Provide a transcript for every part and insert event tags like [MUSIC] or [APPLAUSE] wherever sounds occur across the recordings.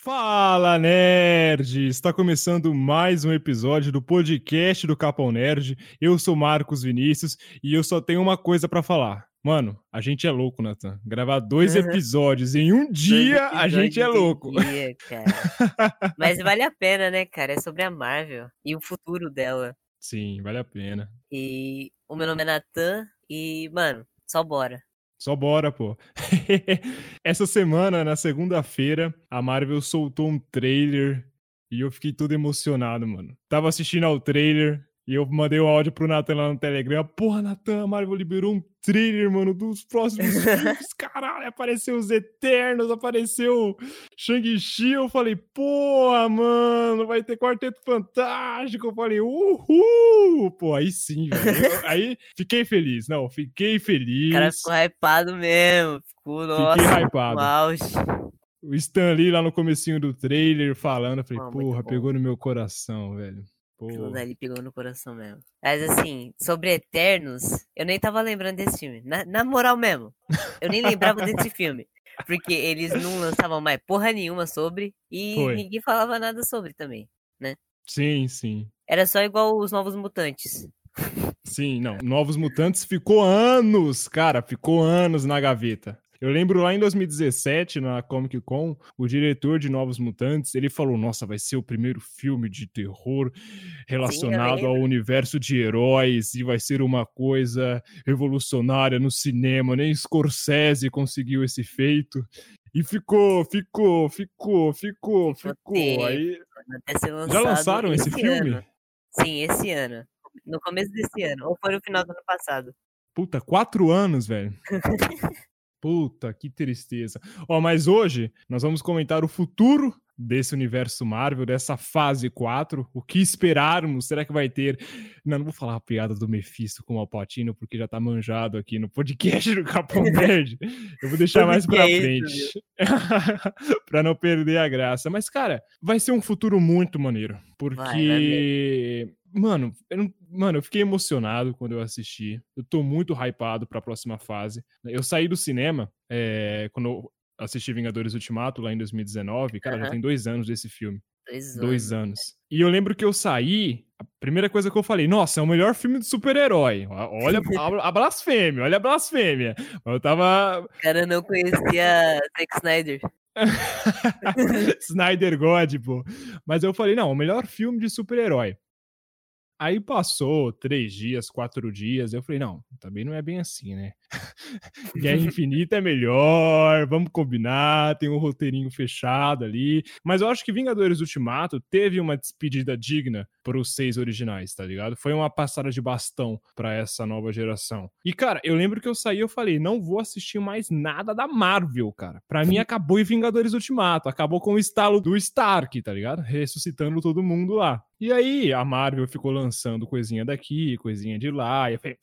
Fala, nerd! Está começando mais um episódio do podcast do Capão Nerd. Eu sou Marcos Vinícius e eu só tenho uma coisa para falar. Mano, a gente é louco, Nathan. Gravar dois episódios em um dia, a gente é louco. Dia, Mas vale a pena, né, cara? É sobre a Marvel e o futuro dela. Sim, vale a pena. E o meu nome é Nathan e, mano, só bora. Só bora, pô. [LAUGHS] Essa semana, na segunda-feira, a Marvel soltou um trailer e eu fiquei todo emocionado, mano. Tava assistindo ao trailer, e eu mandei o um áudio pro Nathan lá no Telegram. Porra, Nathan, a Marvel liberou um trailer, mano, dos próximos [LAUGHS] filmes. Caralho, apareceu os Eternos, apareceu Shang-Chi. Eu falei, porra, mano, vai ter Quarteto Fantástico. Eu falei, uhul! Pô, aí sim, velho. [LAUGHS] aí fiquei feliz. Não, fiquei feliz. O cara ficou hypado mesmo. Ficou, nossa, fiquei hypado. O Stan Lee lá no comecinho do trailer falando, eu falei, ah, porra, pegou no meu coração, velho. Aquilo dali pegou no coração mesmo. Mas assim, sobre Eternos, eu nem tava lembrando desse filme. Na, na moral mesmo. Eu nem lembrava desse [LAUGHS] filme. Porque eles não lançavam mais porra nenhuma sobre e Foi. ninguém falava nada sobre também, né? Sim, sim. Era só igual os Novos Mutantes. Sim, não. Novos Mutantes ficou anos, cara, ficou anos na gaveta. Eu lembro lá em 2017, na Comic Con, o diretor de Novos Mutantes, ele falou: Nossa, vai ser o primeiro filme de terror relacionado Sim, ao universo de heróis e vai ser uma coisa revolucionária no cinema. Nem Scorsese conseguiu esse feito. E ficou, ficou, ficou, ficou, ficou. Aí... Já lançaram esse, esse filme? Ano. Sim, esse ano. No começo desse ano. Ou foi no final do ano passado. Puta, quatro anos, velho. [LAUGHS] Puta, que tristeza. Ó, mas hoje nós vamos comentar o futuro desse universo Marvel, dessa fase 4. O que esperarmos? Será que vai ter. Não, não vou falar a piada do Mephisto com o Alpatino, porque já tá manjado aqui no podcast do Capão [LAUGHS] Verde. Eu vou deixar mais pra frente. [LAUGHS] pra não perder a graça. Mas, cara, vai ser um futuro muito maneiro. Porque. Vai, vai Mano, eu não, mano, eu fiquei emocionado quando eu assisti. Eu tô muito hypado pra próxima fase. Eu saí do cinema é, quando assisti Vingadores Ultimato lá em 2019. Cara, uhum. já tem dois anos desse filme. Dois anos. Dois anos. E eu lembro que eu saí, a primeira coisa que eu falei, nossa, é o melhor filme de super-herói. Olha [LAUGHS] a, a, blasfêmia, olha a blasfêmia. Eu tava. Cara, não conhecia Zack Snyder. [LAUGHS] Snyder God, pô. Mas eu falei, não, o melhor filme de super-herói. Aí passou três dias, quatro dias, eu falei, não, também não é bem assim, né? [LAUGHS] Guerra Infinita é melhor, vamos combinar, tem um roteirinho fechado ali. Mas eu acho que Vingadores Ultimato teve uma despedida digna para os seis originais, tá ligado? Foi uma passada de bastão para essa nova geração. E, cara, eu lembro que eu saí eu falei, não vou assistir mais nada da Marvel, cara. Pra mim acabou em Vingadores Ultimato, acabou com o estalo do Stark, tá ligado? Ressuscitando todo mundo lá. E aí a Marvel ficou lançando coisinha daqui, coisinha de lá, e eu falei,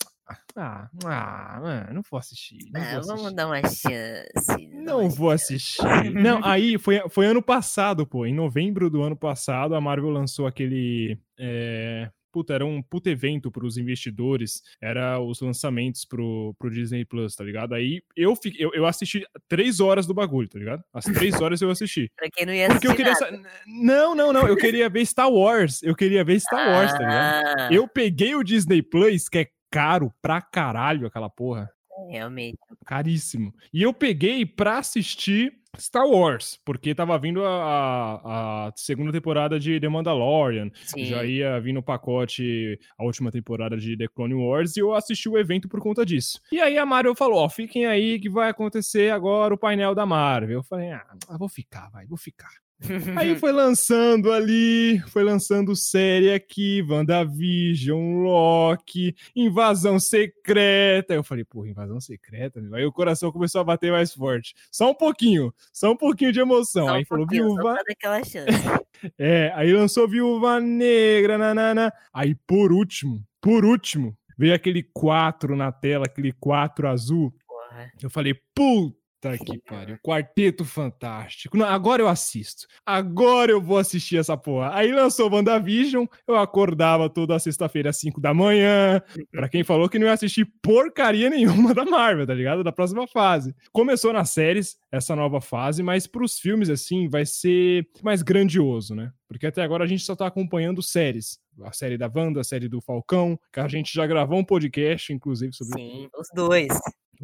ah, ah, mano, não vou assistir. Não ah, vou vamos dar uma chance. Não vou assistir. não, aí foi, foi ano passado, pô. Em novembro do ano passado, a Marvel lançou aquele. É, puta, era um puta evento para os investidores, era os lançamentos pro, pro Disney Plus, tá ligado? Aí eu, fiquei, eu, eu assisti três horas do bagulho, tá ligado? As três horas eu assisti. [LAUGHS] pra quem não ia assistir. Porque eu queria. Não, não, não. Eu queria ver Star Wars. Eu queria ver Star Wars, tá ligado? Ah. Eu peguei o Disney Plus, que é caro pra caralho aquela porra. É, realmente. Caríssimo. E eu peguei pra assistir Star Wars, porque tava vindo a, a, segunda temporada de The Mandalorian, Sim. já ia vir no pacote a última temporada de The Clone Wars, e eu assisti o evento por conta disso. E aí a Marvel falou, ó, fiquem aí que vai acontecer agora o painel da Marvel. Eu falei, ah, vou ficar, vai, vou ficar. [LAUGHS] Aí foi lançando ali, foi lançando série aqui, WandaVision, Loki, Invasão Secreta. Eu falei, porra, Invasão Secreta? Meu. Aí o coração começou a bater mais forte. Só um pouquinho, só um pouquinho de emoção. Só aí um falou, Viúva. Chance. [LAUGHS] é, aí lançou Viúva Negra, nanana. Aí por último, por último, veio aquele 4 na tela, aquele 4 azul. Porra. Eu falei, puta Puta que pariu. Quarteto Fantástico. Não, agora eu assisto. Agora eu vou assistir essa porra. Aí lançou WandaVision, eu acordava toda sexta-feira às 5 da manhã. Pra quem falou que não ia assistir porcaria nenhuma da Marvel, tá ligado? Da próxima fase. Começou nas séries, essa nova fase, mas pros filmes, assim, vai ser mais grandioso, né? Porque até agora a gente só tá acompanhando séries. A série da Wanda, a série do Falcão, que a gente já gravou um podcast, inclusive, sobre Sim, os dois.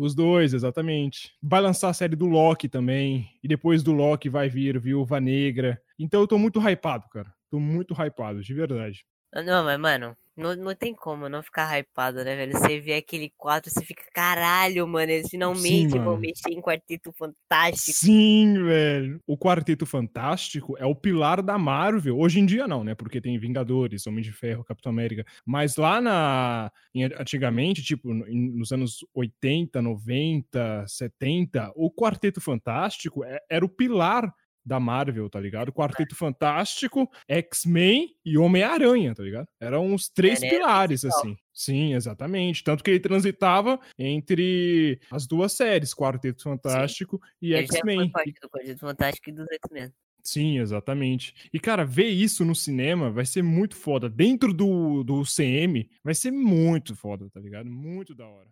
Os dois, exatamente. Vai lançar a série do Loki também. E depois do Loki vai vir Viúva Negra. Então eu tô muito hypado, cara. Tô muito hypado, de verdade. Não, mas, mano, não, não tem como não ficar hypado, né, velho? Você vê aquele quadro, você fica, caralho, mano, eles finalmente Sim, vão mano. mexer em Quarteto Fantástico. Sim, velho. O Quarteto Fantástico é o pilar da Marvel. Hoje em dia não, né? Porque tem Vingadores, Homem de Ferro, Capitão América. Mas lá na antigamente, tipo, nos anos 80, 90, 70, o Quarteto Fantástico é- era o pilar da Marvel, tá ligado? Quarteto Fantástico, X-Men e Homem-Aranha, tá ligado? Eram os três o pilares, principal. assim. Sim, exatamente. Tanto que ele transitava entre as duas séries, Quarteto Fantástico e já foi X-Men. parte do Quarteto Fantástico e dos X-Men. Sim, exatamente. E, cara, ver isso no cinema vai ser muito foda. Dentro do, do CM, vai ser muito foda, tá ligado? Muito da hora.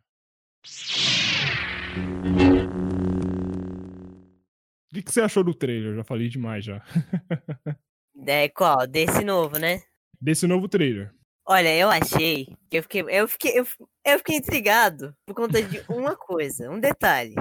O que, que você achou do trailer? Eu já falei demais já. [LAUGHS] É, qual? Desse novo, né? Desse novo trailer. Olha, eu achei que eu fiquei, eu fiquei, eu, eu fiquei intrigado por conta de [LAUGHS] uma coisa, um detalhe.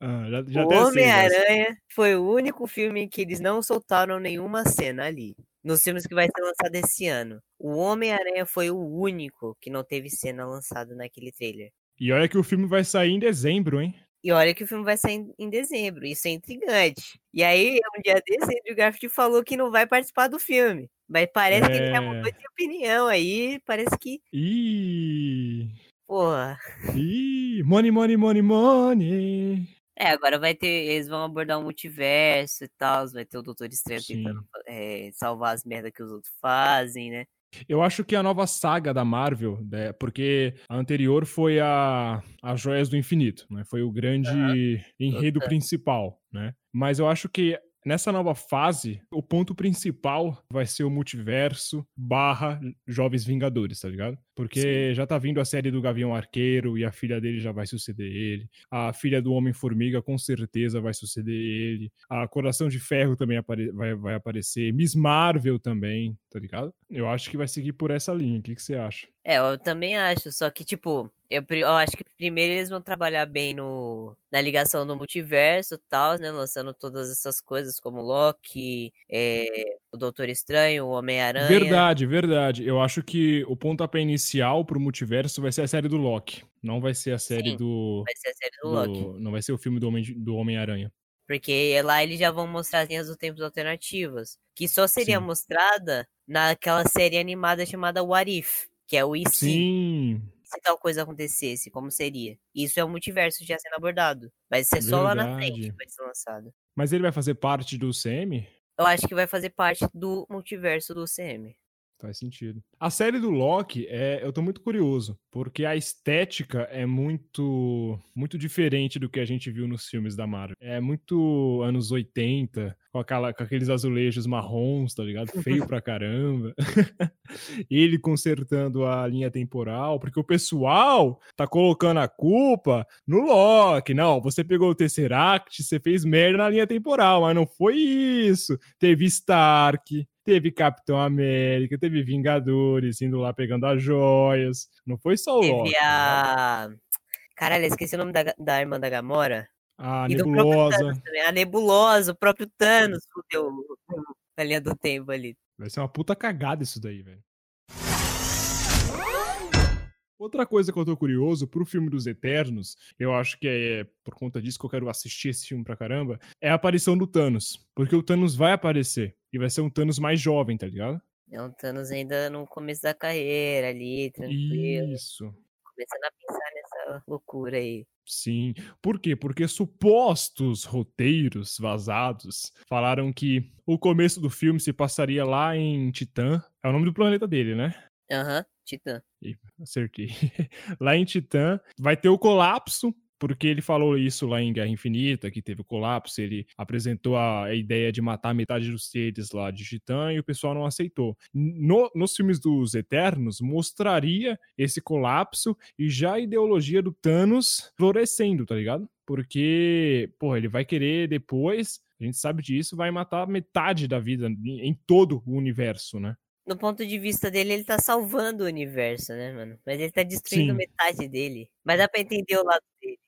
Ah, já, já o. Homem-Aranha foi o único filme em que eles não soltaram nenhuma cena ali. Nos filmes que vai ser lançado esse ano. O Homem-Aranha foi o único que não teve cena lançada naquele trailer. E olha que o filme vai sair em dezembro, hein? E olha que o filme vai sair em- em dezembro. Isso é intrigante. E aí, um dia desse, Andrew Garfield falou que não vai participar do filme. Mas parece que ele já É. mudou de opinião aí. Parece que, Ih, porra. ih, money, money, money, money. É, agora vai ter. Eles vão abordar o multiverso e tal. Vai ter o Doutor Estranho Sim. tentando é, salvar as merdas que os outros fazem, né? Eu acho que a nova saga da Marvel, né, porque a anterior foi a, a Joias do Infinito, né? Foi o grande enredo Total. principal, né? Mas eu acho que nessa nova fase, o ponto principal vai ser o multiverso barra Jovens Vingadores, tá ligado? Porque já tá vindo a série do Gavião Arqueiro e a filha dele já vai suceder ele. A filha do Homem-Formiga com certeza vai suceder ele. A Coração de Ferro também apare- vai, vai aparecer. Miss Marvel também, tá ligado? Eu acho que vai seguir por essa linha. O que, que você acha? É, eu também acho. Só que, tipo, eu, eu acho que primeiro eles vão trabalhar bem no, na ligação do multiverso e tal, né? Lançando todas essas coisas como Loki, é, o Doutor Estranho, o Homem-Aranha. Verdade, verdade. Eu acho que o pontapé inicial pro multiverso vai ser a série do Loki. Não vai ser a série Sim, do. Vai ser a série do do- Loki. Não vai ser o filme do Homem- do Homem-Aranha. Porque lá eles já vão mostrar as linhas do tempo alternativas. Que só seria Sim. mostrada naquela série animada chamada What If, que é o e se, Sim, se tal coisa acontecesse, como seria. Isso é o multiverso já sendo abordado. Vai ser só lá na frente Verdade. que vai ser lançado. mas ele vai fazer parte do CM? Eu acho que vai fazer parte do multiverso do CM. Faz sentido. A série do Loki, é, eu tô muito curioso, porque a estética é muito muito diferente do que a gente viu nos filmes da Marvel. É muito anos 80, com, aquela, com aqueles azulejos marrons, tá ligado? [LAUGHS] Feio pra caramba. [LAUGHS] Ele consertando a linha temporal, porque o pessoal tá colocando a culpa no Loki. Não, você pegou o Tesseract, você fez merda na linha temporal, mas não foi isso. Teve Stark, teve Capitão América, teve Vingadores indo lá pegando as joias. Não foi só o Loki. Teve a. Caralho, eu esqueci o nome da, da irmã da Gamora. A E Nebulosa. A Nebulosa, o próprio Thanos fudeu a linha do tempo ali. Vai ser uma puta cagada isso daí, velho. Outra coisa que eu tô curioso pro filme dos Eternos, eu acho que é por conta disso que eu quero assistir esse filme pra caramba, é a aparição do Thanos. Porque o Thanos vai aparecer. E vai ser um Thanos mais jovem, tá ligado? É um Thanos ainda no começo da carreira ali, tranquilo. Isso. Começando a pensar nessa loucura aí. Sim. Por quê? Porque supostos roteiros vazados falaram que o começo do filme se passaria lá em Titã. É o nome do planeta dele, né? Aham, Titã. Ih, Acertei. [LAUGHS] Lá em Titã vai ter o colapso porque ele falou isso lá em Guerra Infinita, que teve o colapso, ele apresentou a ideia de matar metade dos seres lá de Titã e o pessoal não aceitou. No, nos filmes dos Eternos, mostraria esse colapso e já a ideologia do Thanos florescendo, tá ligado? Porque, pô, ele vai querer depois, a gente sabe disso, vai matar metade da vida em todo o universo, né? No ponto de vista dele, ele tá salvando o universo, né, mano? Mas ele tá destruindo Sim. metade dele. Mas dá pra entender o lado dele.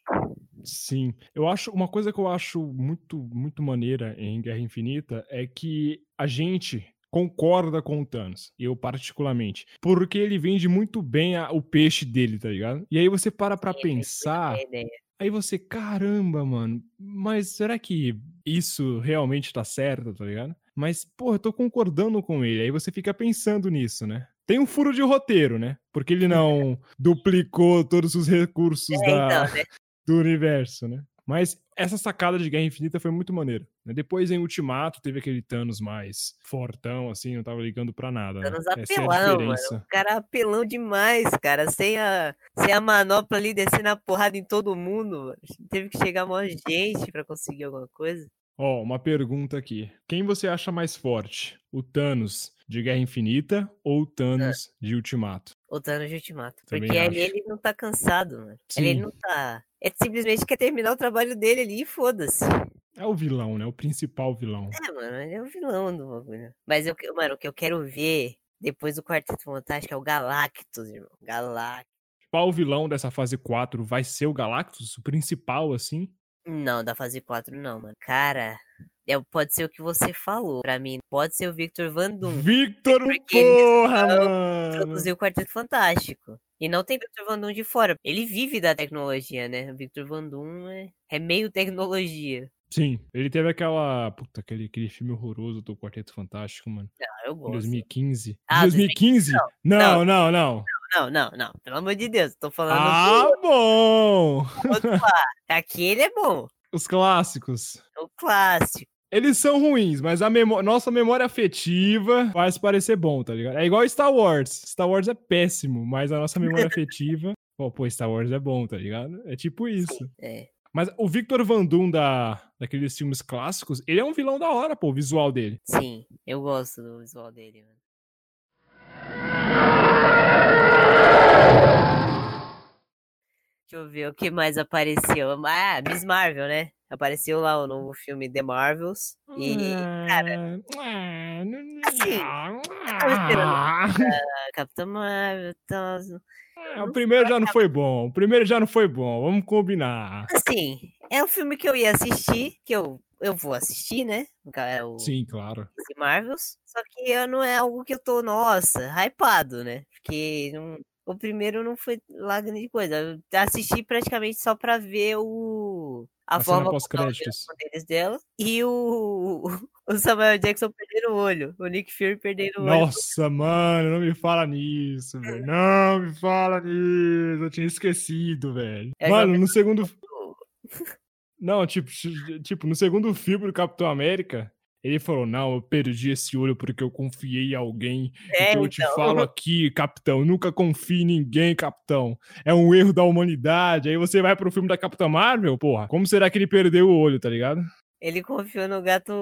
Sim. Eu acho uma coisa que eu acho muito muito maneira em Guerra Infinita é que a gente concorda com o Thanos, eu particularmente, porque ele vende muito bem a, o peixe dele, tá ligado? E aí você para pra é, pensar, aí você, caramba, mano, mas será que isso realmente tá certo, tá ligado? Mas, pô, eu tô concordando com ele. Aí você fica pensando nisso, né? Tem um furo de roteiro, né? Porque ele não [LAUGHS] duplicou todos os recursos é, da, então, né? [LAUGHS] do universo, né? Mas essa sacada de Guerra Infinita foi muito maneira. Né? Depois, em Ultimato, teve aquele Thanos mais fortão, assim, não tava ligando pra nada. Thanos né? apelão, é mano. O cara apelão demais, cara. Sem a, sem a manopla ali descendo a porrada em todo mundo. Mano. Teve que chegar maior gente pra conseguir alguma coisa. Ó, oh, uma pergunta aqui. Quem você acha mais forte? O Thanos de Guerra Infinita ou o Thanos ah. de Ultimato? O Thanos de Ultimato. Também Porque ali ele não tá cansado, mano. Sim. Ele não tá. Ele simplesmente quer terminar o trabalho dele ali e foda-se. É o vilão, né? O principal vilão. É, mano, ele é o vilão do bagulho. Mas, eu, mano, o que eu quero ver depois do Quarteto Fantástico é o Galactus, irmão. Galactus. Qual o vilão dessa fase 4 vai ser o Galactus? O principal, assim? Não, da fase 4 não, mano. Cara, é, pode ser o que você falou. Pra mim, pode ser o Victor Van Doom. Victor, porra, mano! Produziu o Quarteto Fantástico. E não tem Victor Van Doom de fora. Ele vive da tecnologia, né? O Victor Van Doom é, é meio tecnologia. Sim, ele teve aquela. Puta, aquele, aquele filme horroroso do Quarteto Fantástico, mano. Não, eu gosto. Em 2015. Ah, 2015? Não não, não, não, não. Não, não, não. Pelo amor de Deus, tô falando. Ah, do... bom! [LAUGHS] Aquele é bom. Os clássicos. O clássico. Eles são ruins, mas a memó nossa memória afetiva faz parecer bom, tá ligado? É igual Star Wars. Star Wars é péssimo, mas a nossa memória [LAUGHS] afetiva. Pô, pô, Star Wars é bom, tá ligado? É tipo isso. É. Mas o Victor Van Doom da, daqueles filmes clássicos, ele é um vilão da hora, pô, o visual dele. Sim, eu gosto do visual dele, mano. Deixa eu ver o que mais apareceu. Ah, Miss Marvel, né? Apareceu lá o novo filme The Marvels. E, cara. Assim, tava esperando. Capitão Marvel, tal. É, o primeiro já não foi bom. O primeiro já não foi bom. Vamos combinar. Assim, é um filme que eu ia assistir, que eu, eu vou assistir, né? É o Sim, claro. Marvels. Só que não é algo que eu tô, nossa, hypado, né? Porque não, o primeiro não foi lá grande coisa. Assisti praticamente só pra ver o. A, a forma pós-créditos dela e o, [LAUGHS] o Samuel Jackson perdendo o olho, o Nick Fury perdendo o olho. Nossa, mano, não me fala nisso, velho. Não me fala nisso. Eu tinha esquecido, velho. É mano, no segundo. [LAUGHS] Não, tipo, tipo, no segundo filme do Capitão América, ele falou: Não, eu perdi esse olho porque eu confiei em alguém. É, então eu te então. falo [LAUGHS] aqui, capitão, nunca confie em ninguém, capitão. É um erro da humanidade. Aí você vai pro filme da Capitã Marvel, porra. Como será que ele perdeu o olho, tá ligado? Ele confiou no gato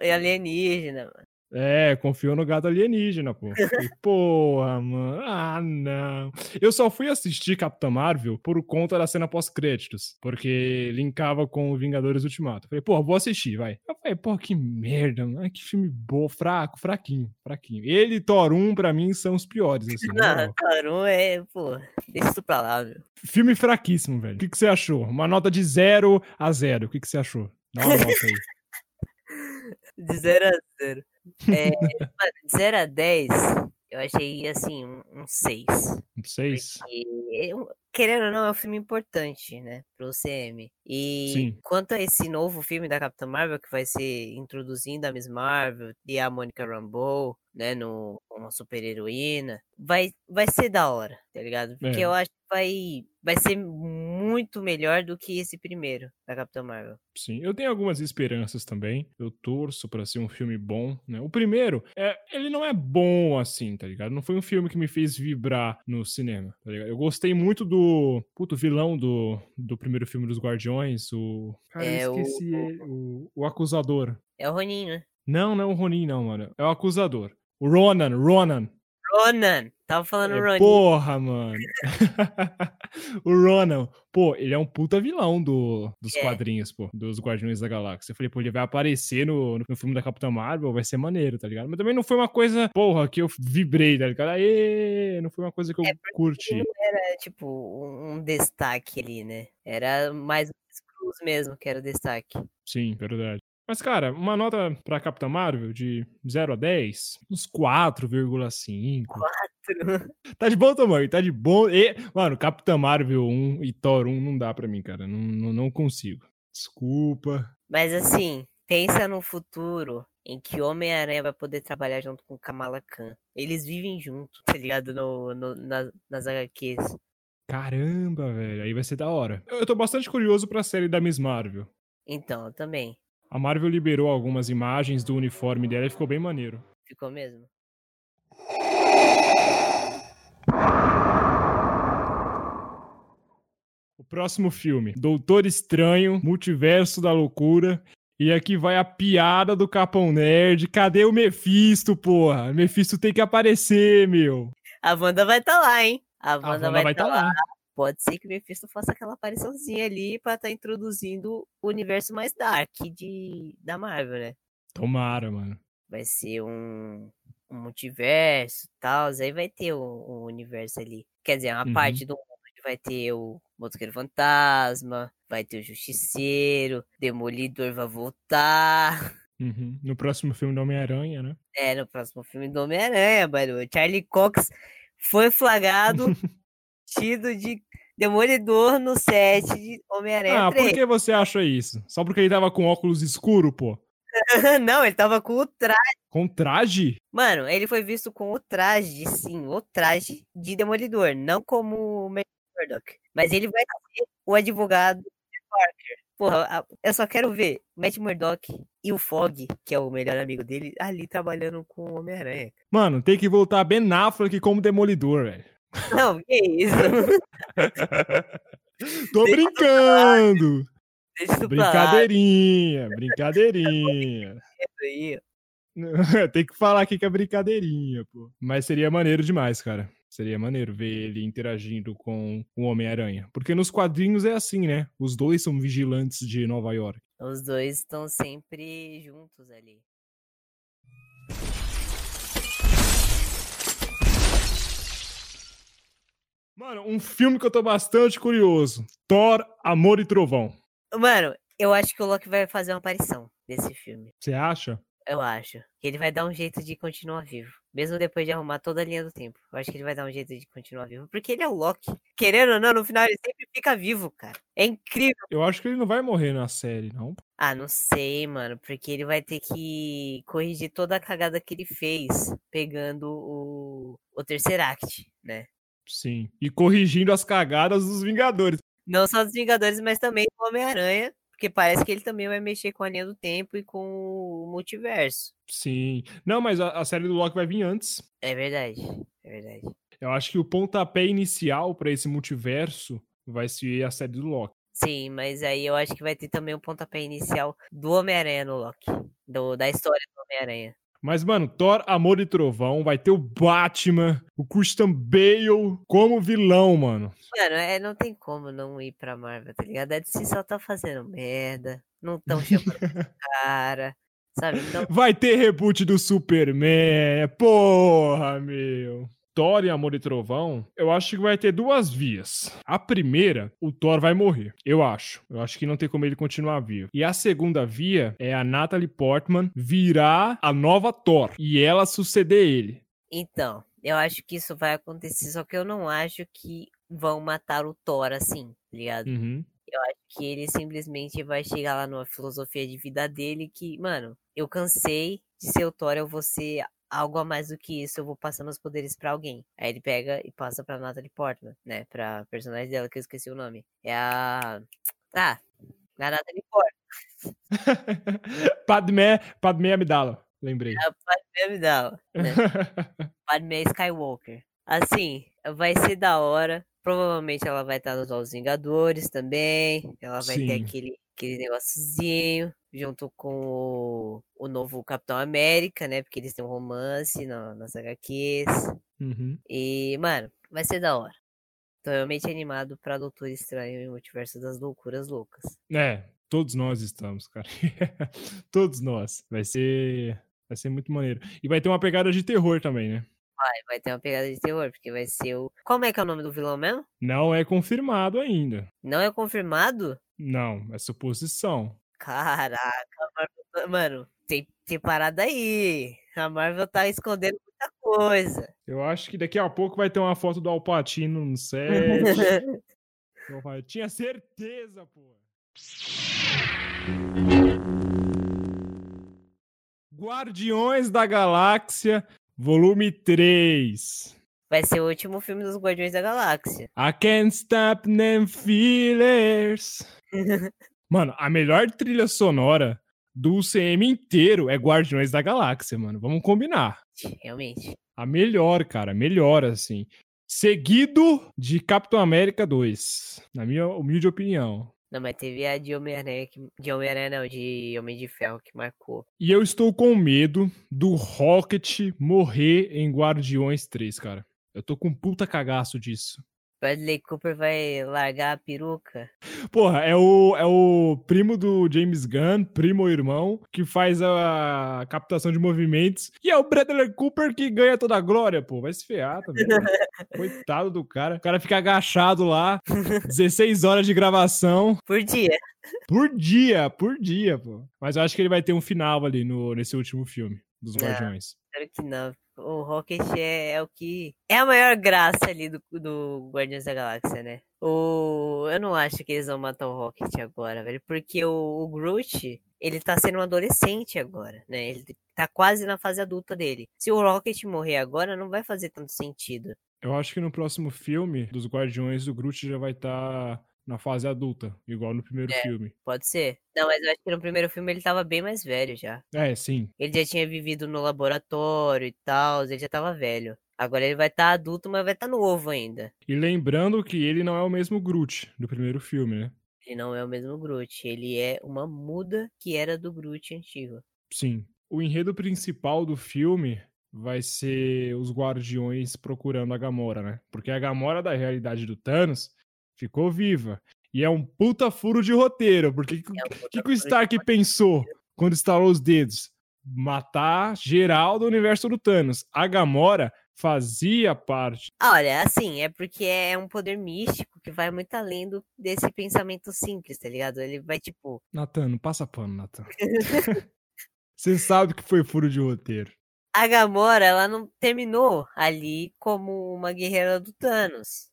alienígena, mano. É, confiou no gato alienígena, pô. [LAUGHS] Porra, mano. Ah, não. Eu só fui assistir Capitã Marvel por conta da cena pós-créditos. Porque linkava com o Vingadores Ultimato. Falei, pô, vou assistir, vai. Eu falei, pô, que merda, mano. Que filme bom, fraco, fraquinho, fraquinho. Ele e Thor 1, pra mim, são os piores, assim. Não, [LAUGHS] Thor 1 é, pô, deixa isso pra lá, viu. Filme fraquíssimo, velho. O que, que você achou? Uma nota de 0 a 0. O que, que você achou? Dá uma nota aí. [LAUGHS] De 0 a 0. É, [LAUGHS] de 0 a 10, eu achei assim, um 6. Um 6? Querendo ou não, é um filme importante, né, pro CM. E Sim. quanto a esse novo filme da Capitã Marvel, que vai ser introduzindo a Miss Marvel e a Monica Rambeau, né, no, uma super heroína, vai, vai ser da hora, tá ligado? Porque é. eu acho que vai, vai ser muito melhor do que esse primeiro da Capitã Marvel. Sim, eu tenho algumas esperanças também. Eu torço pra ser um filme bom, né? O primeiro, é, ele não é bom assim, tá ligado? Não foi um filme que me fez vibrar no cinema, tá ligado? Eu gostei muito do, puto, vilão do, do primeiro filme dos Guardiões, o... Cara, É, eu o- esqueci ele, o, o Acusador. É o Ronin, né? Não, não é o Ronin não, mano. É o Acusador. O Ronan, Ronan. Ronan! Tava falando É, Ronin. porra, mano. [LAUGHS] o Ronan, pô, ele é um puta vilão do, dos É. quadrinhos, pô, dos Guardiões da Galáxia. Eu falei, pô, ele vai aparecer no, no filme da Capitã Marvel, vai ser maneiro, tá ligado? Mas também não foi uma coisa, porra, que eu vibrei, tá ligado? Aê, não foi uma coisa que eu É, curti. Não era, tipo, um, destaque ali, né? Era mais mesmo que era o destaque. Sim, verdade. Mas, cara, uma nota pra Capitã Marvel de 0 a 10, uns 4,5. Tá de bom tamanho, tá de bom. E, mano, Capitã Marvel 1 e Thor 1 não dá pra mim, cara. Não, não, não consigo. Desculpa. Mas assim, pensa no futuro em que Homem-Aranha vai poder trabalhar junto com Kamala Khan. Eles vivem junto, tá ligado? No, no- nas, nas HQs. Caramba, velho. Aí vai ser da hora. Eu, eu tô bastante curioso pra série da Miss Marvel. Então, eu também. A Marvel liberou algumas imagens do uniforme dela e ficou bem maneiro. Ficou mesmo. O próximo filme, Doutor Estranho, Multiverso da Loucura. E aqui vai a piada do Capão Nerd. Cadê o Mephisto, porra? Mephisto tem que aparecer, meu. A Wanda vai estar lá, hein? A A Wanda, Wanda vai estar estar lá. lá. Pode ser que o Mephisto faça aquela apariçãozinha ali pra estar introduzindo o universo mais dark de, da Marvel, né? Tomara, mano. Vai ser um, um multiverso e tal. Aí vai ter o, o universo ali. Quer dizer, uma Uhum. parte do mundo que vai ter o Motoqueiro Fantasma, vai ter o Justiceiro, Demolidor vai voltar. Uhum. No próximo filme do Homem-Aranha, né? É, no próximo filme do Homem-Aranha, mano. Charlie Cox foi flagrado, [LAUGHS] tido de Demolidor no set de Homem-Aranha Ah, por 3. que você acha isso? Só porque ele tava com óculos escuro, pô? [LAUGHS] Não, ele tava com o traje. Com traje? Mano, ele foi visto com o traje, sim, o traje de Demolidor, não como o Murdock. Mas ele vai ser o advogado de Parker. Porra, eu só quero ver Matt Murdock e o Fog, que é o melhor amigo dele, ali trabalhando com o Homem-Aranha. Mano, tem que voltar Ben Affleck como Demolidor, velho. Não, que isso? [LAUGHS] Tô Deixa brincando! Brincadeirinha, brincadeirinha. [LAUGHS] isso [LAUGHS] aí. Tem que falar aqui que é brincadeirinha, pô. Mas seria maneiro demais, cara. Seria maneiro ver ele interagindo com o Homem-Aranha. Porque nos quadrinhos é assim, né? Os dois são vigilantes de Nova York. Os dois estão sempre juntos ali. Mano, um filme que eu tô bastante curioso. Thor, Amor e Trovão. Mano, eu acho que o Loki vai fazer uma aparição nesse filme. Você acha? Eu acho. Que ele vai dar um jeito de continuar vivo. Mesmo depois de arrumar toda a linha do tempo. Eu acho que ele vai dar um jeito de continuar vivo. Porque ele é o Loki. Querendo ou não, no final ele sempre fica vivo, cara. É incrível. Eu acho que ele não vai morrer na série, não. Ah, não sei, mano. Porque ele vai ter que corrigir toda a cagada que ele fez. Pegando o, o Tesseract, né? Sim. E corrigindo as cagadas dos Vingadores. Não só dos Vingadores, mas também do Homem-Aranha. Porque parece que ele também vai mexer com a linha do tempo e com o multiverso. Sim. Não, mas a, a série do Loki vai vir antes. É verdade. É verdade. Eu acho que o pontapé inicial pra esse multiverso vai ser a série do Loki. Sim, mas aí eu acho que vai ter também o pontapé inicial do Homem-Aranha no Loki. Do, da história do Homem-Aranha. Mas, mano, Thor, Amor e Trovão vai ter o Batman, o Christian Bale como vilão, mano. Mano, é, não tem como não ir pra Marvel, tá ligado? A DC só tá fazendo merda. Não tão chamando [LAUGHS] cara. Sabe? Então, Vai ter reboot do Superman. Porra, meu. Thor e Amor e Trovão, eu acho que vai ter duas vias. A primeira, o Thor vai morrer. Eu acho. Eu acho que não tem como ele continuar vivo. E a segunda via é a Natalie Portman virar a nova Thor e ela suceder ele. então, eu acho que isso vai acontecer, só que eu não acho que vão matar o Thor assim, tá ligado? Uhum. Eu acho que ele simplesmente vai chegar lá numa filosofia de vida dele que, mano, eu cansei de ser o Thor, eu vou ser algo a mais do que isso, eu vou passando os poderes pra alguém. Aí ele pega e passa pra Natalie Portman, né? Pra personagem dela, que eu esqueci o nome. É a. Ah, a Natalie Portman. [LAUGHS] Padmé, Padmé Amidala, lembrei. É a Padmé Amidala, né? [LAUGHS] Padmé Skywalker. Assim, vai ser da hora. Provavelmente ela vai estar nos Novos Vingadores também. Ela vai ter Sim. aquele, aquele negóciozinho junto com o, o novo Capitão América, né? Porque eles têm um romance na, nas HQs. Uhum. E, mano, vai ser da hora. Tô realmente animado pra Doutor Estranho e o Multiverso das Loucuras Loucas. É, todos nós estamos, cara. [LAUGHS] todos nós. Vai ser, vai ser muito maneiro. E vai ter uma pegada de terror também, né? Vai, vai ter uma pegada de terror, porque vai ser o. Como é que é o nome do vilão mesmo? Não é confirmado ainda. Não é confirmado? Não, é suposição. Caraca, tá- mano, tem, tem parada aí. A Marvel tá escondendo muita coisa. Eu acho que daqui a pouco vai ter uma foto do Alpatino no set. [LAUGHS] Eu Tinha certeza, pô. Guardiões da Galáxia, volume 3. Vai ser o último filme dos Guardiões da Galáxia. I can't stop them feelers. [LAUGHS] Mano, a melhor trilha sonora do UCM inteiro é Guardiões da Galáxia, mano. Vamos combinar. Realmente. A melhor, cara, melhor, assim. Seguido de Capitão América 2, na minha humilde opinião. Não, mas teve a de Homem-Aranha, de Homem-Aranha não, de Homem de Ferro que marcou. E eu estou com medo do Rocket morrer em Guardiões 3, cara. Eu tô com puta cagaço disso. Bradley Cooper vai largar a peruca. Porra, é o, é o primo do James Gunn, primo ou irmão, que faz a captação de movimentos. E é o Bradley Cooper que ganha toda a glória, pô. Vai se ferrar também. [LAUGHS] Coitado do cara. O cara fica agachado lá, 16 horas de gravação. Por dia. Por dia, por dia, pô. Mas eu acho que ele vai ter um final ali no, nesse último filme dos Ah. Guardiões. Espero que não. O Rocket é, é o que. É a maior graça ali do, do Guardiões da Galáxia, né? O... Eu não acho que eles vão matar o Rocket agora, velho. Porque o, o Groot, ele tá sendo um adolescente agora, né? Ele tá quase na fase adulta dele. Se o Rocket morrer agora, não vai fazer tanto sentido. Eu acho que no próximo filme dos Guardiões, o Groot já vai estar na fase adulta, igual no primeiro É. filme. Pode ser? Não, mas eu acho que no primeiro filme ele tava bem mais velho já. É, sim. Ele já tinha vivido no laboratório e tal, ele já tava velho. Agora ele vai estar adulto, mas vai estar novo ainda. E lembrando que ele não é o mesmo Groot do primeiro filme, né? Ele não é o mesmo Groot, ele é uma muda que era do Groot antigo. Sim. O enredo principal do filme vai ser os Guardiões procurando a Gamora, né? Porque a Gamora da realidade do Thanos ficou viva. E é um puta furo de roteiro, porque o que, É um que, que o de Stark pensou quando estalou os dedos? Matar geral do universo do Thanos. A Gamora fazia parte. Olha, assim, é porque é um poder místico que vai muito além do, desse pensamento simples, tá ligado? Ele vai tipo, Natan, não passa pano, Natan. Você sabe que foi furo de roteiro. a Gamora, ela não terminou ali como uma guerreira do Thanos.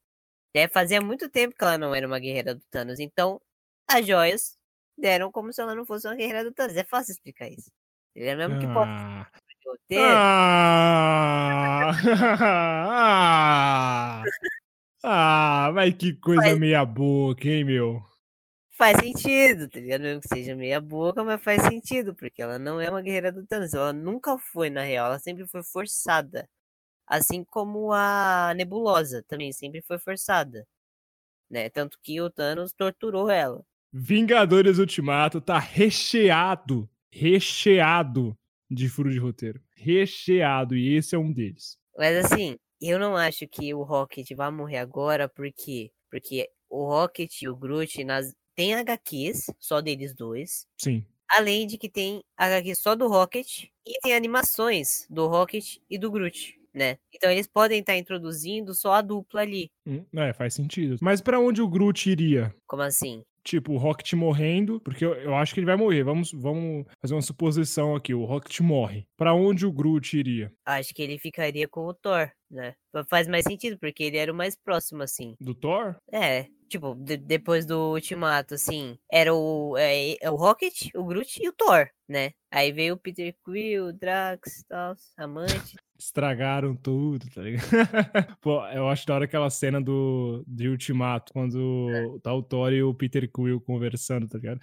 É, fazia muito tempo que ela não era uma guerreira do Thanos, então as joias deram como se ela não fosse uma guerreira do Thanos. É fácil explicar isso. Ele é mesmo que pode Ah. Ah, [LAUGHS] ah, mas que coisa Mas- meia boca, hein, meu? Faz sentido, tá ligado? Mesmo que seja meia boca, mas faz sentido, porque ela não é uma guerreira do Thanos. Ela nunca foi, na real, ela sempre foi forçada. Assim como a Nebulosa também sempre foi forçada. Né? Tanto que o Thanos torturou ela. Vingadores Ultimato tá recheado, recheado de furo de roteiro. Recheado, e esse é um deles. Mas assim, eu não acho que o Rocket vai morrer agora, por quê? Porque o Rocket e o Groot nas... tem HQs, só deles dois. Sim. Além de que tem HQ só do Rocket e tem animações do Rocket e do Groot, né? Então eles podem estar introduzindo só a dupla ali. Hum, É, faz sentido. Mas pra onde o Groot iria? Como assim? Tipo, o Rocket morrendo, porque eu, eu acho que ele vai morrer. Vamos, vamos fazer uma suposição aqui. O Rocket morre. Pra onde o Groot iria? Acho que ele ficaria com o Thor, né? Faz mais sentido, porque ele era o mais próximo, assim. Do Thor? É, tipo, de- depois do Ultimato, assim, era o, é, é o Rocket, o Groot e o Thor, né? Aí veio o Peter Quill, o Drax tal, Amante. Estragaram tudo, tá ligado? [LAUGHS] Pô, eu acho da hora aquela cena do de Ultimato, quando tá o Thor e o Peter Quill conversando, tá ligado?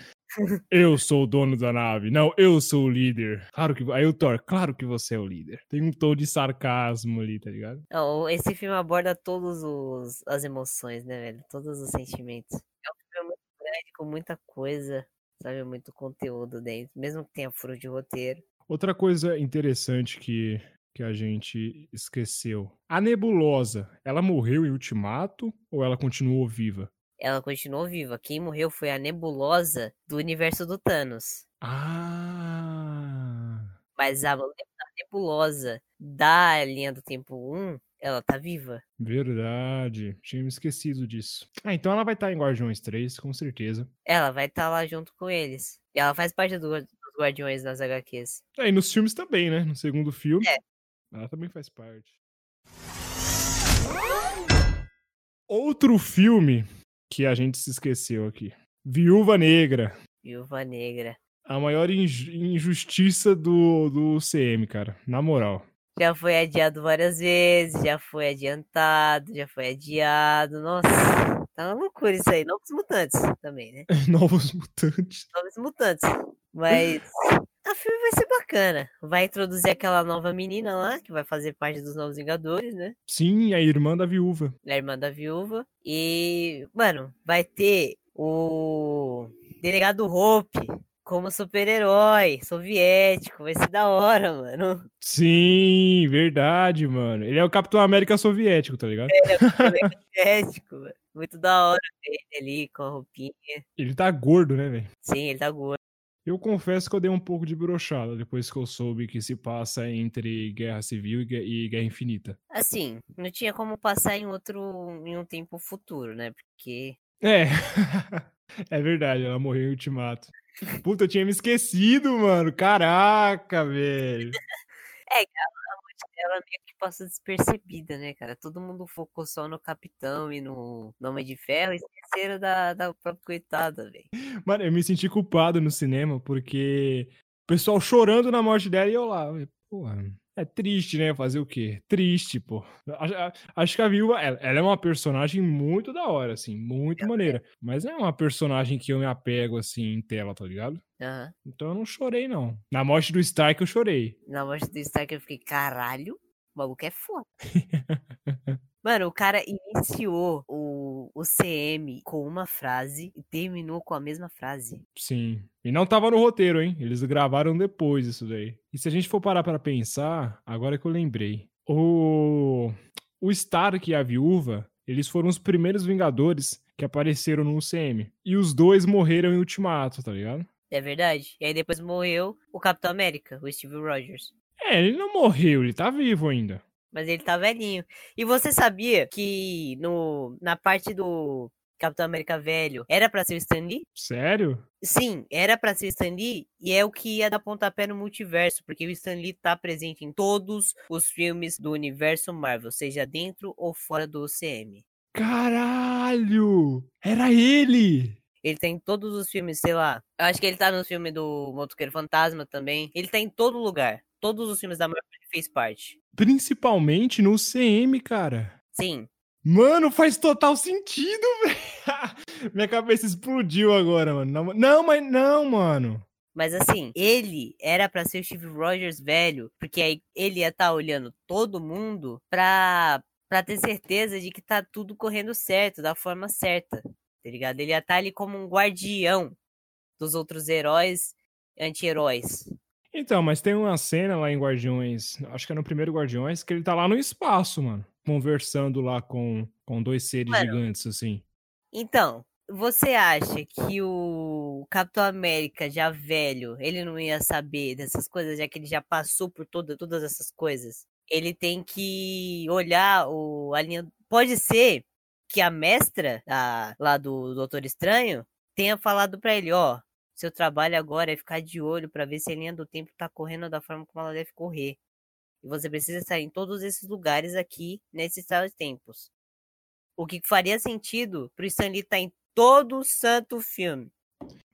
Eu sou o dono da nave. Não, eu sou o líder. Claro que. Aí o Thor, claro que você é o líder. Tem um tom de sarcasmo ali, tá ligado? Não, esse filme aborda todas as emoções, né, velho? Todos os sentimentos. É um filme muito grande, com muita coisa, sabe? Muito conteúdo dentro, mesmo que tenha furo de roteiro. Outra coisa interessante que, que a gente esqueceu. A Nebulosa, ela morreu em Ultimato ou ela continuou viva? Ela continuou viva. Quem morreu foi a nebulosa do universo do Thanos. Ah. Mas a, nebulosa da linha do tempo 1, ela tá viva. Verdade. Tinha me esquecido disso. Ah, então ela vai estar em Guardiões 3, com certeza. Ela vai estar lá junto com eles. E ela faz parte do, dos Guardiões nas HQs. É, e nos filmes também, né? No segundo filme. É. Ela também faz parte. Outro filme que a gente se esqueceu aqui. Viúva Negra. Viúva Negra. A maior inju- injustiça do, do CM, cara. Na moral. Já foi adiado várias vezes, já foi adiantado, já foi adiado. Nossa, tá uma loucura isso aí. Novos mutantes também, né? [LAUGHS] Novos Mutantes. Novos mutantes. Mas a filme vai ser bacana. Vai introduzir aquela nova menina lá, que vai fazer parte dos Novos Vingadores, né? Sim, a irmã da viúva. A irmã da viúva. E, mano, vai ter o delegado Hope como super-herói soviético. Vai ser da hora, mano. Sim, verdade, mano. Ele é o Capitão América soviético, tá ligado? soviético, mano. Muito da hora ver ele ali com a roupinha. Ele tá gordo, né, velho? Sim, ele tá gordo. Eu confesso que eu dei um pouco de brochada depois que eu soube que se passa entre Guerra Civil e Gue- Guerra Infinita. Assim, não tinha como passar em outro, em um tempo futuro, né? Porque É. [LAUGHS] É verdade, ela morreu em Ultimato. Puta, eu tinha me esquecido, mano. Caraca, velho. [LAUGHS] ela meio que passa despercebida, né, cara? Todo mundo focou só no Capitão e no no Homem de Ferro e esqueceram da, da própria coitada, velho. Mano, eu me senti culpado no cinema porque o pessoal chorando na morte dela e eu lá. Porra, é triste, né? Fazer o quê? Triste, pô. Acho, que a viúva, ela, ela é uma personagem muito da hora, assim, muito maneira. Mas não é uma personagem que eu me apego, assim, em tela, tá ligado? Aham. Então eu não chorei, não. Na morte do Stark eu chorei. Na morte do Stark eu fiquei, caralho, o maluco é foda. [LAUGHS] Mano, o cara iniciou o, o CM com uma frase e terminou com a mesma frase. Sim. E não tava no roteiro, hein? Eles gravaram depois isso daí. E se a gente for parar pra pensar, agora que eu lembrei. O, o Stark e a viúva, eles foram os primeiros Vingadores que apareceram no UCM. E os dois morreram em Ultimato, tá ligado? É verdade. E aí depois morreu o Capitão América, o Steve Rogers. É, ele não morreu, ele tá vivo ainda. Mas ele tá velhinho. E você sabia que no, na parte do Capitão América velho era pra ser o Stan Lee? Sério? Sim, era pra ser o Stan Lee e é o que ia dar pontapé no multiverso, porque o Stan Lee tá presente em todos os filmes do universo Marvel, seja dentro ou fora do UCM. Caralho! Era ele! Ele tá em todos os filmes, sei lá. Eu acho que ele tá no filme do Motoqueiro Fantasma também. Ele tá em todo lugar. Todos os filmes da Marvel ele fez parte. Principalmente no UCM, cara. Sim, Mano, faz total sentido, [LAUGHS] velho. Minha cabeça explodiu agora, mano. Não, Não, mas não, mano. Mas assim, ele era pra ser o Steve Rogers velho, porque aí ele ia estar olhando todo mundo pra, pra ter certeza de que tá tudo correndo certo, da forma certa, tá ligado? Ele ia estar ali como um guardião dos outros heróis anti-heróis. Então, mas tem uma cena lá em Guardiões, acho que é no primeiro Guardiões, que ele tá lá no espaço, mano. Conversando lá com, com dois seres Mano. gigantes, assim. Então, você acha que o Capitão América já velho, ele não ia saber dessas coisas, já que ele já passou por toda, todas essas coisas? Ele tem que olhar o, a linha. Pode ser que a mestra da- lá do Doutor Estranho tenha falado pra ele, ó, seu trabalho agora é ficar de olho pra ver se a linha do tempo tá correndo da forma como ela deve correr. E você precisa estar em todos esses lugares aqui, nesses tais tempos. O que faria sentido pro Stan Lee estar tá em todo o santo filme.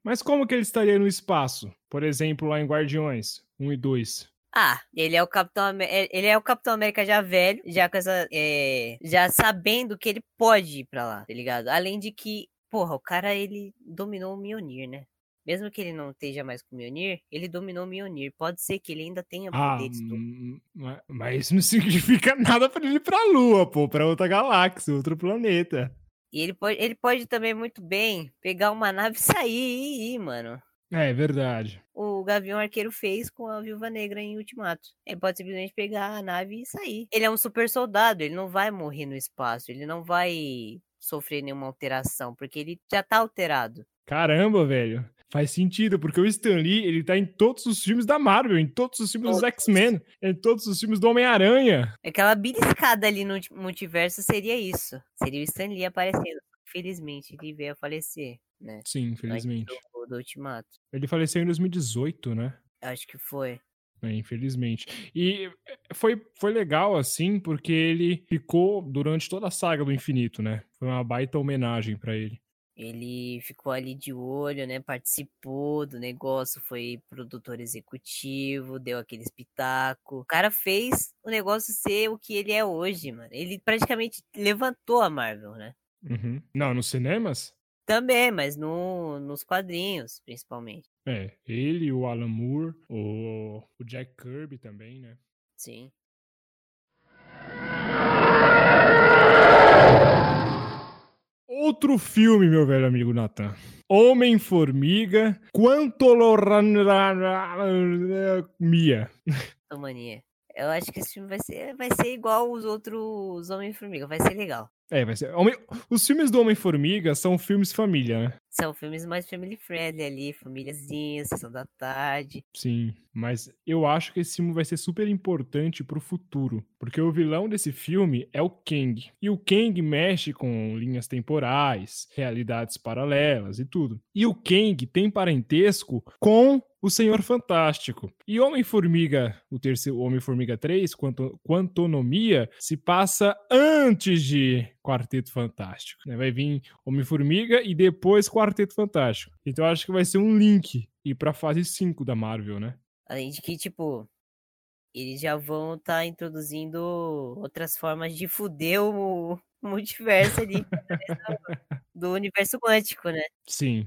Mas como que ele estaria no espaço? Por exemplo, lá em Guardiões 1 e 2. Ah, ele é o Capitão é, ele é o Capitão América já velho, já com essa é, já sabendo que ele pode ir para lá, tá ligado? Além de que, porra, o cara ele dominou o Mjolnir, né? Mesmo que ele não esteja mais com o Mjolnir, ele dominou o Mjolnir. Pode ser que ele ainda tenha ah, poderes. Hum, mas isso não [LAUGHS] significa nada para ele ir pra Lua, pô, para outra galáxia, outro planeta. E ele pode, ele pode também muito bem pegar uma nave e sair e ir, mano. É, verdade. O Gavião Arqueiro fez com a Viúva Negra em Ultimato. Ele pode simplesmente pegar a nave e sair. Ele é um super soldado, ele não vai morrer no espaço, ele não vai sofrer nenhuma alteração, porque ele já tá alterado. Caramba, velho. Faz sentido, porque o Stan Lee, ele tá em todos os filmes da Marvel, em todos os filmes todos. dos X-Men, em todos os filmes do Homem-Aranha. Aquela beliscada ali no multiverso seria isso. Seria o Stan Lee aparecendo. Felizmente, ele veio a falecer, né? Sim, felizmente. Do, do Ultimato. Ele faleceu em 2018, né? Acho que foi. É, infelizmente. E foi, foi legal, assim, porque ele ficou durante toda a saga do infinito, né? Foi uma baita homenagem para ele. Ele ficou ali de olho, né? Participou do negócio, foi produtor executivo, deu aquele espetáculo. O cara fez o negócio ser o que ele é hoje, mano. Ele praticamente levantou a Marvel, né? Uhum. Não, nos cinemas? Também, mas no, nos quadrinhos, principalmente. É, ele, o Alan Moore, o, o Jack Kirby também, né? Sim. Outro filme, meu velho amigo Nathan. Homem-Formiga, Quantolorania. Mania. Eu acho que esse filme vai ser, vai ser igual os outros Homem-Formiga, vai ser legal. É, vai ser. Homem... Os filmes do Homem-Formiga são filmes família, né? São filmes mais family friendly ali, famíliazinha, sessão da tarde. Sim, mas eu acho que esse filme vai ser super importante pro futuro. Porque o vilão desse filme é o Kang. E o Kang mexe com linhas temporais, realidades paralelas e tudo. E o Kang tem parentesco com o Senhor Fantástico. E Homem-Formiga, o terceiro Homem-Formiga 3, quanto, Quantonomia, se passa antes de Quarteto Fantástico. Né? Vai vir Homem-Formiga e depois Quarteto Fantástico. Então acho que vai ser um link ir pra fase 5 da Marvel, né? Além de que, tipo, eles já vão estar tá introduzindo outras formas de fuder o multiverso ali [LAUGHS] do universo quântico, né? Sim.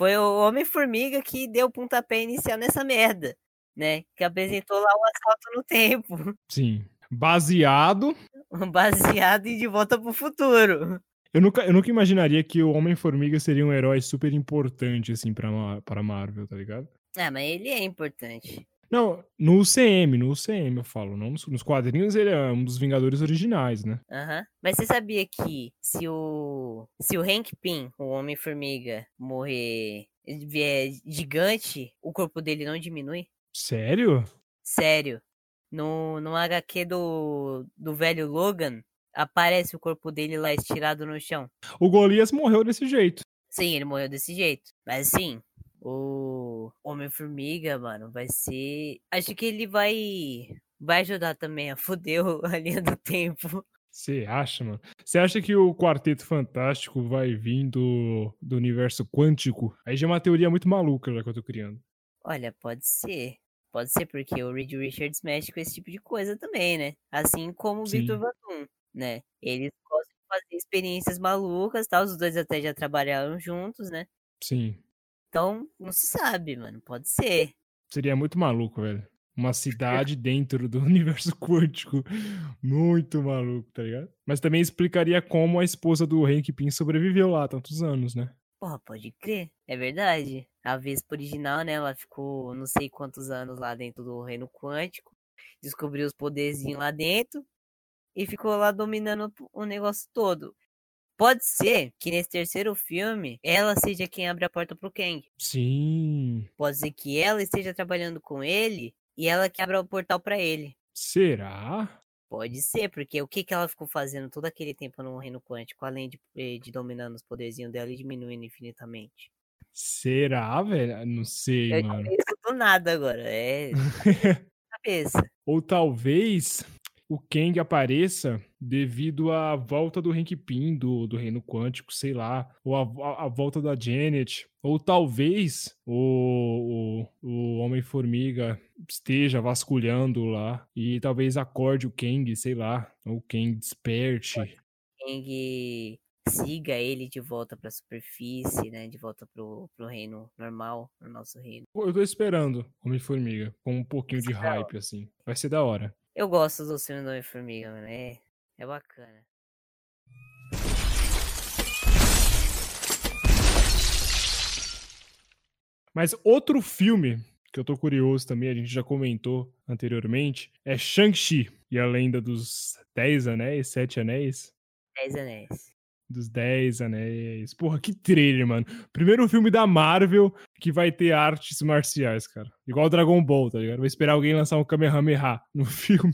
Foi o Homem-Formiga que deu o pontapé inicial nessa merda, né? Que apresentou lá o assalto no tempo. Sim. Baseado. [LAUGHS] Baseado em De Volta pro Futuro. Eu nunca, eu nunca imaginaria que o Homem-Formiga seria um herói super importante, assim, pra, pra Marvel, tá ligado? Ah, mas ele é importante. Não, no UCM, no UCM eu falo, não nos, nos quadrinhos ele é um dos Vingadores originais, né? Aham. Uhum. Mas você sabia que se o se o Hank Pym, o Homem-Formiga, morrer vier gigante, o corpo dele não diminui? Sério? Sério. No, no HQ do, do velho Logan, aparece o corpo dele lá estirado no chão. O Golias morreu desse jeito. Sim, ele morreu desse jeito. Mas assim, o Homem-Formiga, mano, vai ser. Acho que ele vai. Vai ajudar também a foder a linha do tempo. Você acha, mano? Você acha que o Quarteto Fantástico vai vir do, do universo quântico? Aí já é uma teoria muito maluca já que eu tô criando. Olha, pode ser. Pode ser porque o Reed Richards mexe com esse tipo de coisa também, né? Assim como o Sim. Victor Vatum, né? Eles gostam de fazer experiências malucas, tal. Os dois até já trabalharam juntos, né? Sim. Então, não se sabe, mano. Pode ser. Seria muito maluco, velho. Uma [LAUGHS] cidade dentro do [LAUGHS] universo quântico. Muito maluco, tá ligado? Mas também explicaria como a esposa do Hank Pym sobreviveu lá tantos anos, né? Porra, pode crer. É verdade. A Vespa original, né? Ela ficou não sei quantos anos lá dentro do reino quântico. Descobriu os poderzinhos lá dentro. E ficou lá dominando o negócio todo. Pode ser que nesse terceiro filme ela seja quem abre a porta pro Kang. Sim. Pode ser que ela esteja trabalhando com ele e ela que abra o portal para ele. Será? Pode ser, porque o que, que ela ficou fazendo todo aquele tempo no reino quântico, além de, eh, de dominando os poderzinhos dela e diminuindo infinitamente? Será, velho? Não sei, Eu mano. Isso do nada agora. É. [LAUGHS] cabeça. Ou talvez o Kang apareça devido à volta do Hank Pym do, do Reino Quântico, sei lá, ou a, a, a volta da Janet, ou talvez o, o, o Homem-Formiga esteja vasculhando lá e talvez acorde o Kang, sei lá, ou o Kang desperte. Kang siga ele de volta pra superfície, né? De volta pro, pro reino normal, no nosso reino. Eu tô esperando Homem-Formiga, com um pouquinho de hype, assim. Vai ser da hora. Eu gosto do filme do Homem-Formiga, mano. É, bacana. Mas outro filme que eu tô curioso também, a gente já comentou anteriormente, é Shang-Chi e a lenda dos Dez Anéis, Sete Anéis. Dez Anéis. Dos Dez Anéis. Porra, que trailer, mano. Primeiro filme da Marvel que vai ter artes marciais, cara. Igual Dragon Ball, tá ligado? Vai esperar alguém lançar um Kamehameha no [LAUGHS] filme.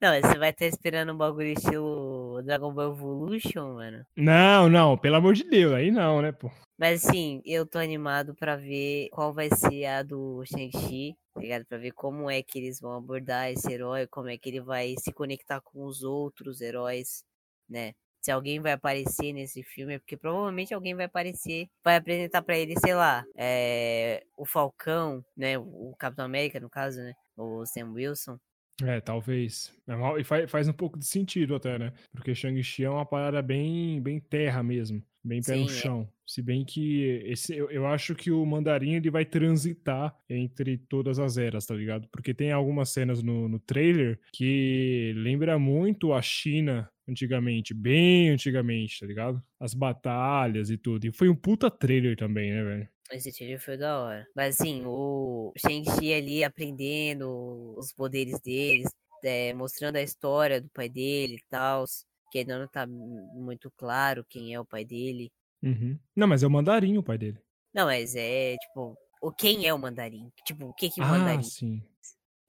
Não, você vai estar esperando um bagulho estilo Dragon Ball Evolution, mano. Não, não, pelo amor de Deus, aí não, né, pô. Mas assim, eu tô animado pra ver qual vai ser a do Shang-Chi, tá ligado? Pra ver como é que eles vão abordar esse herói, como é que ele vai se conectar com os outros heróis, né? Se alguém vai aparecer nesse filme, porque provavelmente alguém vai aparecer, vai apresentar pra ele, sei lá, é, o Falcão, né? O Capitão América, no caso, né? O Sam Wilson. É, talvez. É e faz, faz um pouco de sentido até, né? Porque Shang-Chi é uma parada bem, bem terra mesmo. Bem pé Sim, no é. chão. Se bem que esse, eu, eu acho que o mandarim ele vai transitar entre todas as eras, tá ligado? Porque tem algumas cenas no, no trailer que lembra muito a China antigamente, bem antigamente, tá ligado? As batalhas e tudo. E foi um puta trailer também, né, velho? Esse trailer foi da hora. Mas assim, o Shang-Chi ali aprendendo os poderes deles, é, mostrando a história do pai dele e tal. Que ainda não tá muito claro quem é o pai dele. Uhum. Não, mas é o mandarim o pai dele. Não, mas é tipo, o quem é o mandarim? Tipo, o que que o Ah, mandarim, sim.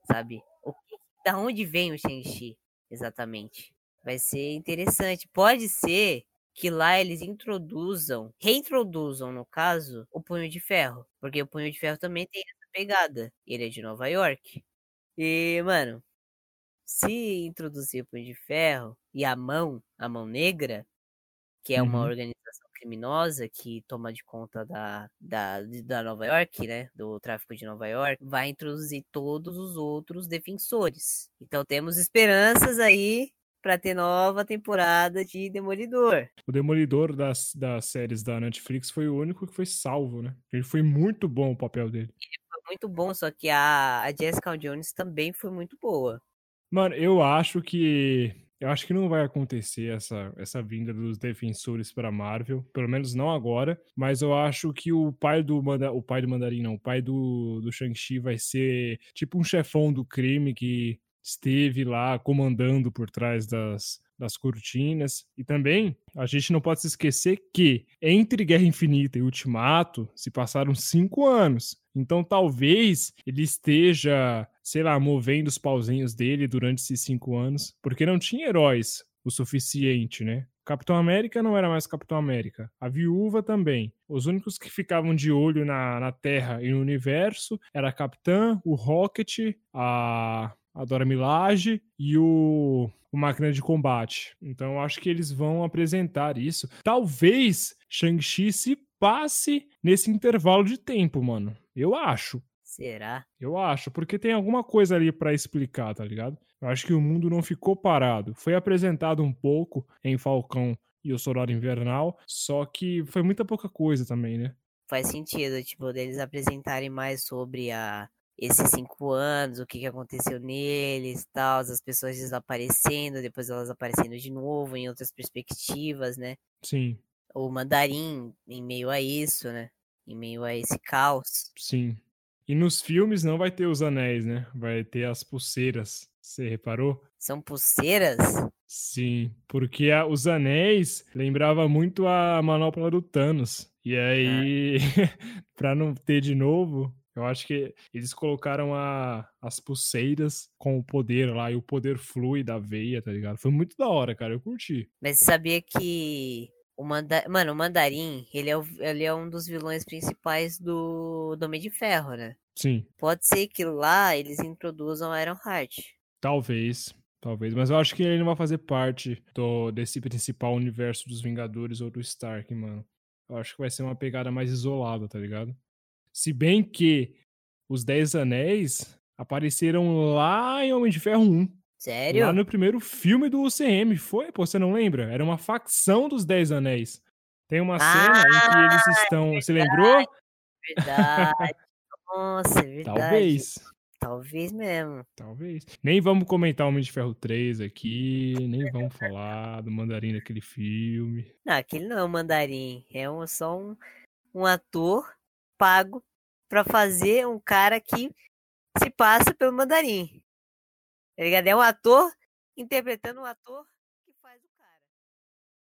sabe? O que, da onde vem o Shang-Chi, exatamente? Vai ser interessante. Pode ser que lá eles introduzam, reintroduzam, no caso, o Punho de Ferro. Porque o Punho de Ferro também tem essa pegada. Ele é de Nova York. E, mano, se introduzir o Punho de Ferro e a mão, a mão negra, que é uma Uhum. organização criminosa que toma de conta da, da, da Nova York, né? Do tráfico de Nova York, vai introduzir todos os outros defensores. Então temos esperanças aí pra ter nova temporada de Demolidor. O Demolidor das, das séries da Netflix foi o único que foi salvo, né? Ele foi muito bom o papel dele. Foi muito bom, só que a, a Jessica Jones também foi muito boa. Mano, eu acho que. Eu acho que não vai acontecer essa, essa vinda dos defensores pra Marvel, pelo menos não agora. Mas eu acho que o pai do manda, o pai do Mandarim, não, o pai do, do Shang-Chi vai ser tipo um chefão do crime que esteve lá comandando por trás das, das cortinas. E também a gente não pode se esquecer que entre Guerra Infinita e Ultimato se passaram cinco anos. Então talvez ele esteja, sei lá, movendo os pauzinhos dele durante esses cinco anos, porque não tinha heróis o suficiente, né? Capitão América não era mais Capitão América. A Viúva também. Os únicos que ficavam de olho na, na Terra e no universo era a Capitã, o Rocket, a, a Dora Milaje e o, o Máquina de Combate. Então eu acho que eles vão apresentar isso. Talvez Shang-Chi se passe nesse intervalo de tempo, mano. Eu acho. Será? Eu acho, porque tem alguma coisa ali pra explicar, tá ligado? Eu acho que o mundo não ficou parado. Foi apresentado um pouco em Falcão e o Soldado Invernal, só que foi muita pouca coisa também, né? Faz sentido, tipo, deles apresentarem mais sobre a, esses cinco anos, o que, que aconteceu neles, tal, as pessoas desaparecendo, depois elas aparecendo de novo em outras perspectivas, né? Sim, O mandarim em meio a isso, né? Em meio a esse caos. sim. E nos filmes não vai ter os anéis, né? Vai ter as pulseiras. Você reparou? São pulseiras? Sim, porque a- os anéis lembrava muito a manopla do Thanos. E aí, [LAUGHS] pra não ter de novo, eu acho que eles colocaram a, as pulseiras com o poder lá, e o poder flui da veia, tá ligado? Foi muito da hora, cara, eu curti. Mas você sabia que o manda... Mano, o mandarim, ele é, o- ele é um dos vilões principais do, do Homem de Ferro, né? Sim, Pode ser que lá eles introduzam Iron Heart. talvez. Talvez, mas eu acho que ele não vai fazer parte do, desse principal universo dos Vingadores ou do Stark, mano. Eu acho que vai ser uma pegada mais isolada, tá ligado? Se bem que os Dez Anéis apareceram lá em Homem de Ferro 1. Sério? Lá no primeiro filme do UCM. Foi, pô, você não lembra? Era uma facção dos Dez Anéis. Tem uma cena Ah, em que eles estão. Você lembrou? Verdade. [LAUGHS] Nossa, é verdade. Talvez. Talvez mesmo. Talvez. Nem vamos comentar Homem de Ferro 3 aqui, nem vamos falar do mandarim daquele filme. Não, aquele não é um mandarim. É um, só um, um ator pago pra fazer um cara que se passa pelo mandarim. Tá ligado? É um ator interpretando um ator